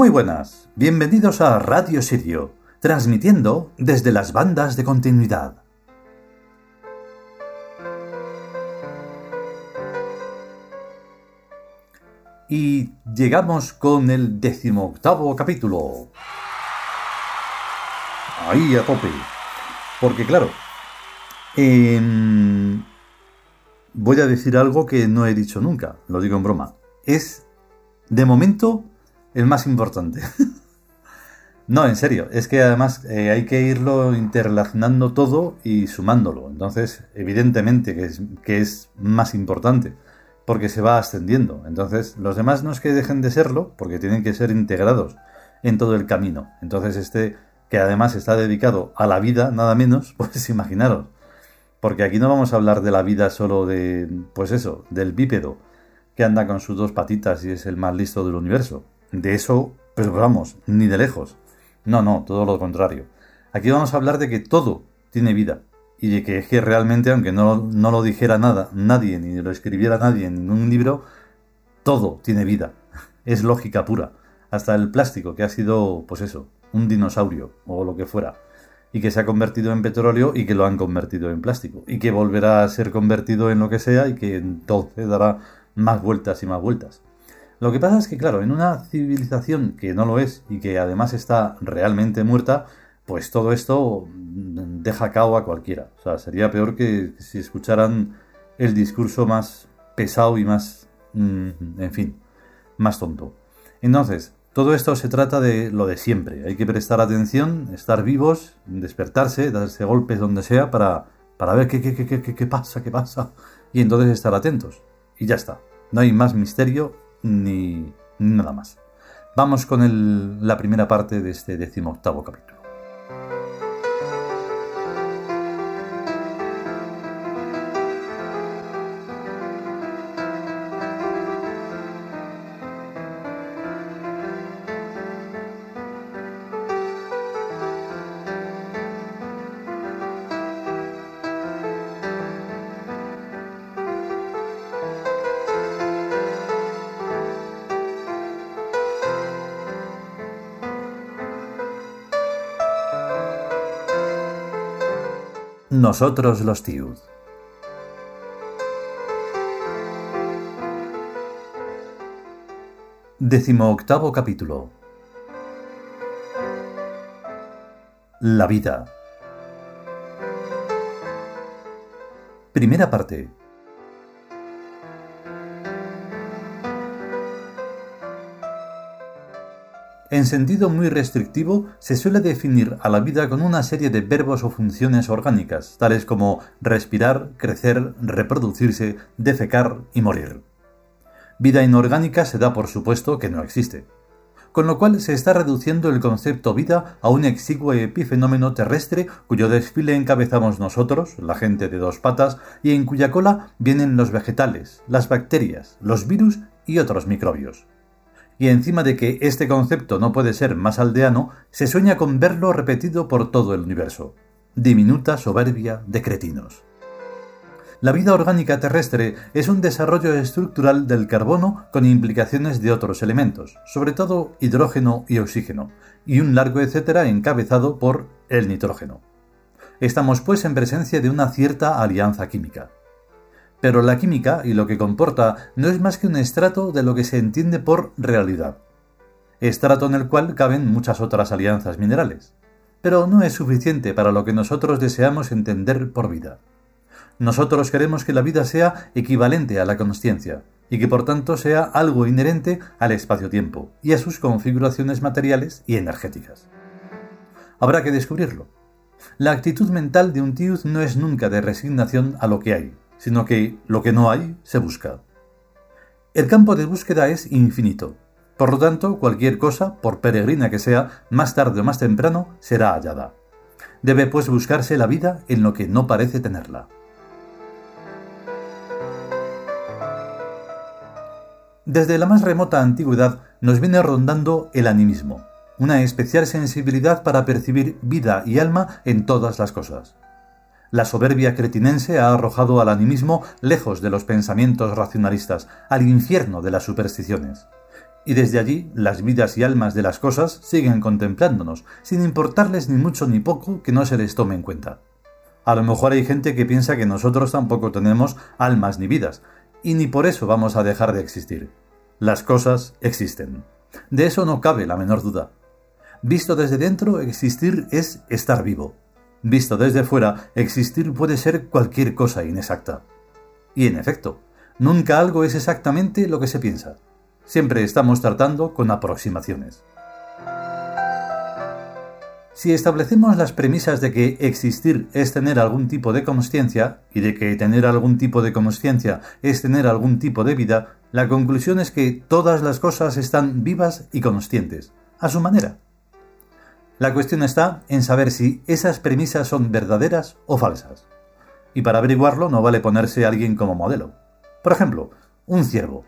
Muy buenas, bienvenidos a Radio Sirio, transmitiendo desde las bandas de continuidad. Y llegamos con el decimoctavo capítulo. Ahí a tope. Porque claro, em, voy a decir algo que no he dicho nunca, lo digo en broma. Es, de momento, el más importante. no, en serio, es que además eh, hay que irlo interrelacionando todo y sumándolo. Entonces, evidentemente que es, que es más importante, porque se va ascendiendo. Entonces, los demás no es que dejen de serlo, porque tienen que ser integrados en todo el camino. Entonces, este, que además está dedicado a la vida, nada menos, pues imaginaros. Porque aquí no vamos a hablar de la vida solo de, pues eso, del bípedo, que anda con sus dos patitas y es el más listo del universo. De eso, pero vamos, ni de lejos. No, no, todo lo contrario. Aquí vamos a hablar de que todo tiene vida. Y de que, es que realmente, aunque no, no lo dijera nada, nadie, ni lo escribiera nadie en ningún libro, todo tiene vida. Es lógica pura. Hasta el plástico, que ha sido, pues eso, un dinosaurio o lo que fuera. Y que se ha convertido en petróleo y que lo han convertido en plástico. Y que volverá a ser convertido en lo que sea y que entonces dará más vueltas y más vueltas. Lo que pasa es que, claro, en una civilización que no lo es y que además está realmente muerta, pues todo esto deja cao a cualquiera. O sea, sería peor que si escucharan el discurso más pesado y más, mm, en fin, más tonto. Entonces, todo esto se trata de lo de siempre. Hay que prestar atención, estar vivos, despertarse, darse golpes donde sea para, para ver qué, qué, qué, qué, qué pasa, qué pasa. Y entonces estar atentos. Y ya está. No hay más misterio ni, nada más. Vamos con la primera parte de este decimoctavo capítulo. Nosotros los Tiud. Décimo octavo capítulo. La vida. Primera parte. En sentido muy restrictivo, se suele definir a la vida con una serie de verbos o funciones orgánicas, tales como respirar, crecer, reproducirse, defecar y morir. Vida inorgánica se da por supuesto que no existe. Con lo cual se está reduciendo el concepto vida a un exiguo epifenómeno terrestre cuyo desfile encabezamos nosotros, la gente de dos patas, y en cuya cola vienen los vegetales, las bacterias, los virus y otros microbios y encima de que este concepto no puede ser más aldeano, se sueña con verlo repetido por todo el universo. Diminuta soberbia de cretinos. La vida orgánica terrestre es un desarrollo estructural del carbono con implicaciones de otros elementos, sobre todo hidrógeno y oxígeno, y un largo etcétera encabezado por el nitrógeno. Estamos pues en presencia de una cierta alianza química. Pero la química y lo que comporta no es más que un estrato de lo que se entiende por realidad. Estrato en el cual caben muchas otras alianzas minerales. Pero no es suficiente para lo que nosotros deseamos entender por vida. Nosotros queremos que la vida sea equivalente a la consciencia, y que por tanto sea algo inherente al espacio-tiempo y a sus configuraciones materiales y energéticas. Habrá que descubrirlo. La actitud mental de un tiud no es nunca de resignación a lo que hay, sino que lo que no hay se busca. El campo de búsqueda es infinito. Por lo tanto, cualquier cosa, por peregrina que sea, más tarde o más temprano será hallada. Debe pues buscarse la vida en lo que no parece tenerla. Desde la más remota antigüedad nos viene rondando el animismo, una especial sensibilidad para percibir vida y alma en todas las cosas. La soberbia cretinense ha arrojado al animismo lejos de los pensamientos racionalistas, al infierno de las supersticiones. Y desde allí las vidas y almas de las cosas siguen contemplándonos, sin importarles ni mucho ni poco que no se les tome en cuenta. A lo mejor hay gente que piensa que nosotros tampoco tenemos almas ni vidas, y ni por eso vamos a dejar de existir. Las cosas existen. De eso no cabe la menor duda. Visto desde dentro, existir es estar vivo. Visto desde fuera, existir puede ser cualquier cosa inexacta. Y en efecto, nunca algo es exactamente lo que se piensa. Siempre estamos tratando con aproximaciones. Si establecemos las premisas de que existir es tener algún tipo de consciencia y de que tener algún tipo de consciencia es tener algún tipo de vida, la conclusión es que todas las cosas están vivas y conscientes, a su manera. La cuestión está en saber si esas premisas son verdaderas o falsas. Y para averiguarlo no vale ponerse a alguien como modelo. Por ejemplo, un ciervo.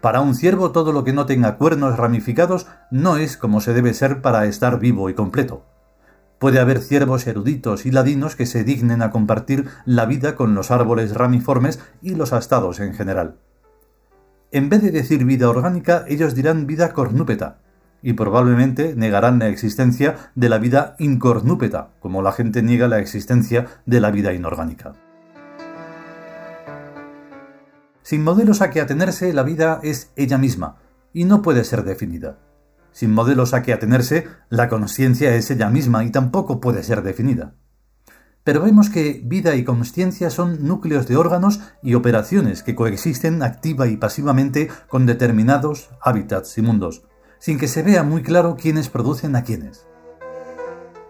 Para un ciervo todo lo que no tenga cuernos ramificados no es como se debe ser para estar vivo y completo. Puede haber ciervos eruditos y ladinos que se dignen a compartir la vida con los árboles ramiformes y los astados en general. En vez de decir vida orgánica, ellos dirán vida cornúpeta, y probablemente negarán la existencia de la vida incornúpeta, como la gente niega la existencia de la vida inorgánica. Sin modelos a que atenerse, la vida es ella misma, y no puede ser definida. Sin modelos a que atenerse, la conciencia es ella misma y tampoco puede ser definida. Pero vemos que vida y conciencia son núcleos de órganos y operaciones que coexisten activa y pasivamente con determinados hábitats y mundos, sin que se vea muy claro quiénes producen a quiénes.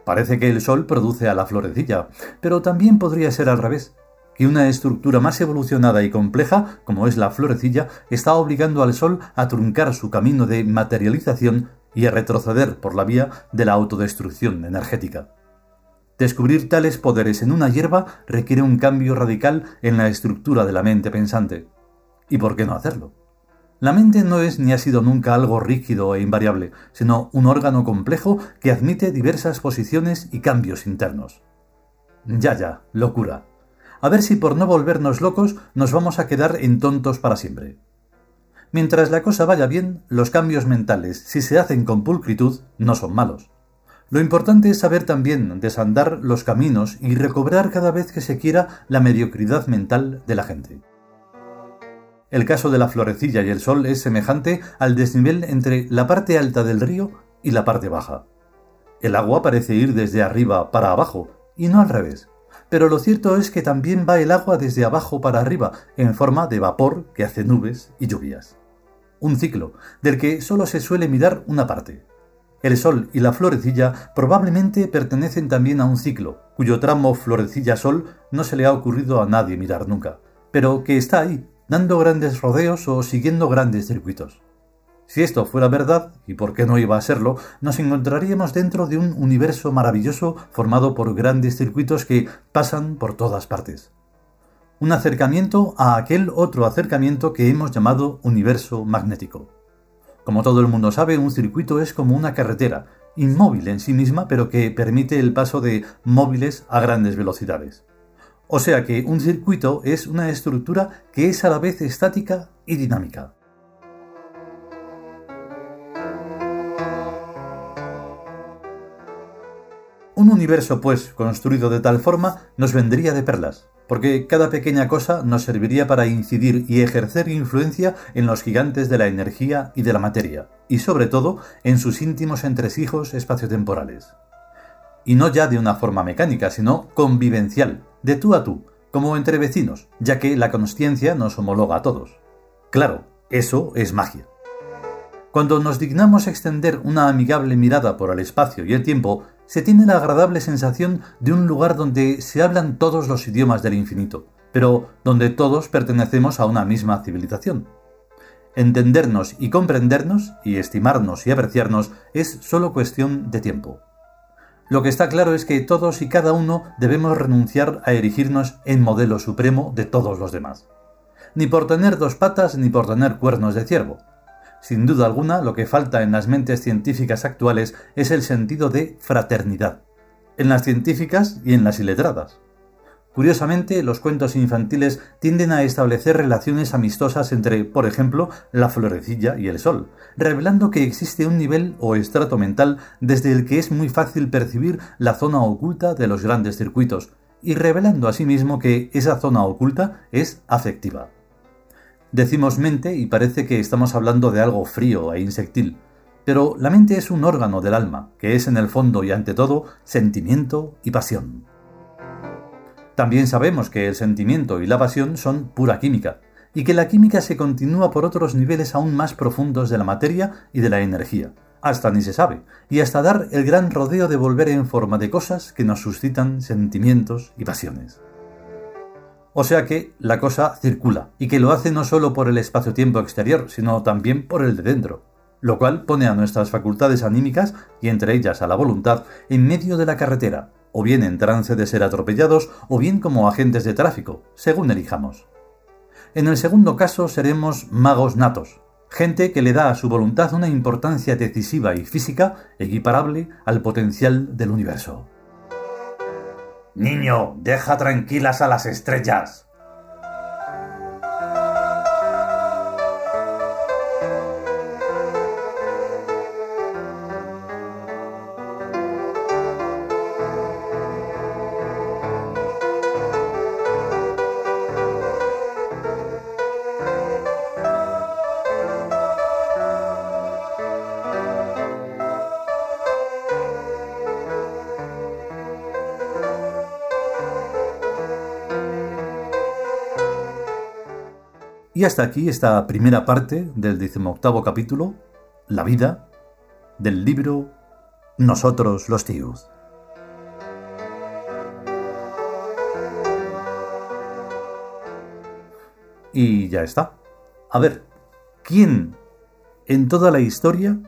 Parece que el Sol produce a la florecilla, pero también podría ser al revés que una estructura más evolucionada y compleja, como es la florecilla, está obligando al Sol a truncar su camino de materialización y a retroceder por la vía de la autodestrucción energética. Descubrir tales poderes en una hierba requiere un cambio radical en la estructura de la mente pensante. ¿Y por qué no hacerlo? La mente no es ni ha sido nunca algo rígido e invariable, sino un órgano complejo que admite diversas posiciones y cambios internos. Ya, ya, locura a ver si por no volvernos locos nos vamos a quedar en tontos para siempre. Mientras la cosa vaya bien, los cambios mentales, si se hacen con pulcritud, no son malos. Lo importante es saber también desandar los caminos y recobrar cada vez que se quiera la mediocridad mental de la gente. El caso de la florecilla y el sol es semejante al desnivel entre la parte alta del río y la parte baja. El agua parece ir desde arriba para abajo, y no al revés pero lo cierto es que también va el agua desde abajo para arriba, en forma de vapor que hace nubes y lluvias. Un ciclo, del que solo se suele mirar una parte. El sol y la florecilla probablemente pertenecen también a un ciclo, cuyo tramo florecilla-sol no se le ha ocurrido a nadie mirar nunca, pero que está ahí, dando grandes rodeos o siguiendo grandes circuitos. Si esto fuera verdad, y por qué no iba a serlo, nos encontraríamos dentro de un universo maravilloso formado por grandes circuitos que pasan por todas partes. Un acercamiento a aquel otro acercamiento que hemos llamado universo magnético. Como todo el mundo sabe, un circuito es como una carretera, inmóvil en sí misma, pero que permite el paso de móviles a grandes velocidades. O sea que un circuito es una estructura que es a la vez estática y dinámica. Un universo, pues, construido de tal forma, nos vendría de perlas, porque cada pequeña cosa nos serviría para incidir y ejercer influencia en los gigantes de la energía y de la materia, y sobre todo en sus íntimos entresijos espaciotemporales. Y no ya de una forma mecánica, sino convivencial, de tú a tú, como entre vecinos, ya que la consciencia nos homologa a todos. Claro, eso es magia. Cuando nos dignamos extender una amigable mirada por el espacio y el tiempo, se tiene la agradable sensación de un lugar donde se hablan todos los idiomas del infinito, pero donde todos pertenecemos a una misma civilización. Entendernos y comprendernos, y estimarnos y apreciarnos, es solo cuestión de tiempo. Lo que está claro es que todos y cada uno debemos renunciar a erigirnos en modelo supremo de todos los demás. Ni por tener dos patas ni por tener cuernos de ciervo, sin duda alguna, lo que falta en las mentes científicas actuales es el sentido de fraternidad, en las científicas y en las iletradas. Curiosamente, los cuentos infantiles tienden a establecer relaciones amistosas entre, por ejemplo, la florecilla y el sol, revelando que existe un nivel o estrato mental desde el que es muy fácil percibir la zona oculta de los grandes circuitos, y revelando asimismo que esa zona oculta es afectiva. Decimos mente y parece que estamos hablando de algo frío e insectil, pero la mente es un órgano del alma, que es en el fondo y ante todo sentimiento y pasión. También sabemos que el sentimiento y la pasión son pura química, y que la química se continúa por otros niveles aún más profundos de la materia y de la energía, hasta ni se sabe, y hasta dar el gran rodeo de volver en forma de cosas que nos suscitan sentimientos y pasiones. O sea que la cosa circula, y que lo hace no solo por el espacio-tiempo exterior, sino también por el de dentro, lo cual pone a nuestras facultades anímicas, y entre ellas a la voluntad, en medio de la carretera, o bien en trance de ser atropellados, o bien como agentes de tráfico, según elijamos. En el segundo caso seremos magos natos, gente que le da a su voluntad una importancia decisiva y física equiparable al potencial del universo. Niño, deja tranquilas a las estrellas. Y hasta aquí esta primera parte del decimoctavo capítulo, La vida, del libro Nosotros los tíos. Y ya está. A ver, ¿quién en toda la historia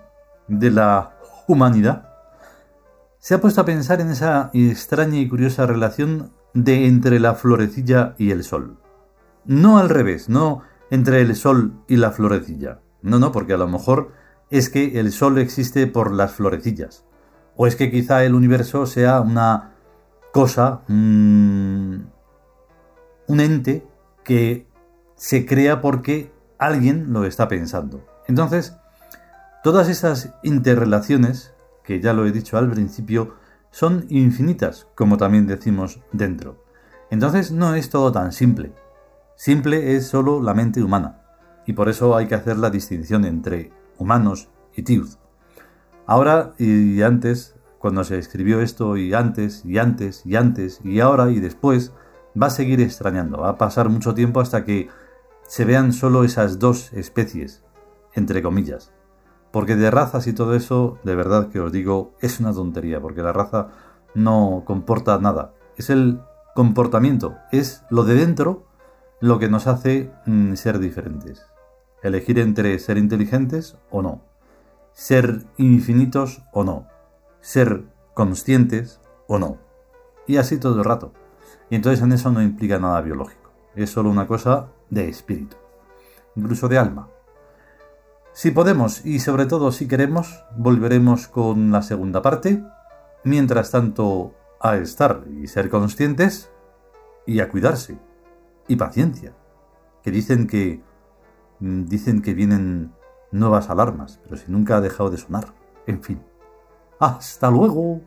de la humanidad se ha puesto a pensar en esa extraña y curiosa relación de entre la florecilla y el sol? No al revés, no entre el sol y la florecilla. No, no, porque a lo mejor es que el sol existe por las florecillas. O es que quizá el universo sea una cosa, un ente que se crea porque alguien lo está pensando. Entonces, todas esas interrelaciones, que ya lo he dicho al principio, son infinitas, como también decimos dentro. Entonces no es todo tan simple. Simple es solo la mente humana, y por eso hay que hacer la distinción entre humanos y tiud. Ahora y antes, cuando se escribió esto, y antes, y antes, y antes, y ahora y después, va a seguir extrañando, va a pasar mucho tiempo hasta que se vean solo esas dos especies, entre comillas. Porque de razas y todo eso, de verdad que os digo, es una tontería, porque la raza no comporta nada. Es el comportamiento, es lo de dentro lo que nos hace mm, ser diferentes. Elegir entre ser inteligentes o no, ser infinitos o no, ser conscientes o no. Y así todo el rato. Y entonces en eso no implica nada biológico. Es solo una cosa de espíritu, incluso de alma. Si podemos y sobre todo si queremos, volveremos con la segunda parte. Mientras tanto, a estar y ser conscientes y a cuidarse y paciencia, que dicen que mm, dicen que vienen nuevas alarmas, pero si nunca ha dejado de sonar. En fin. Hasta luego.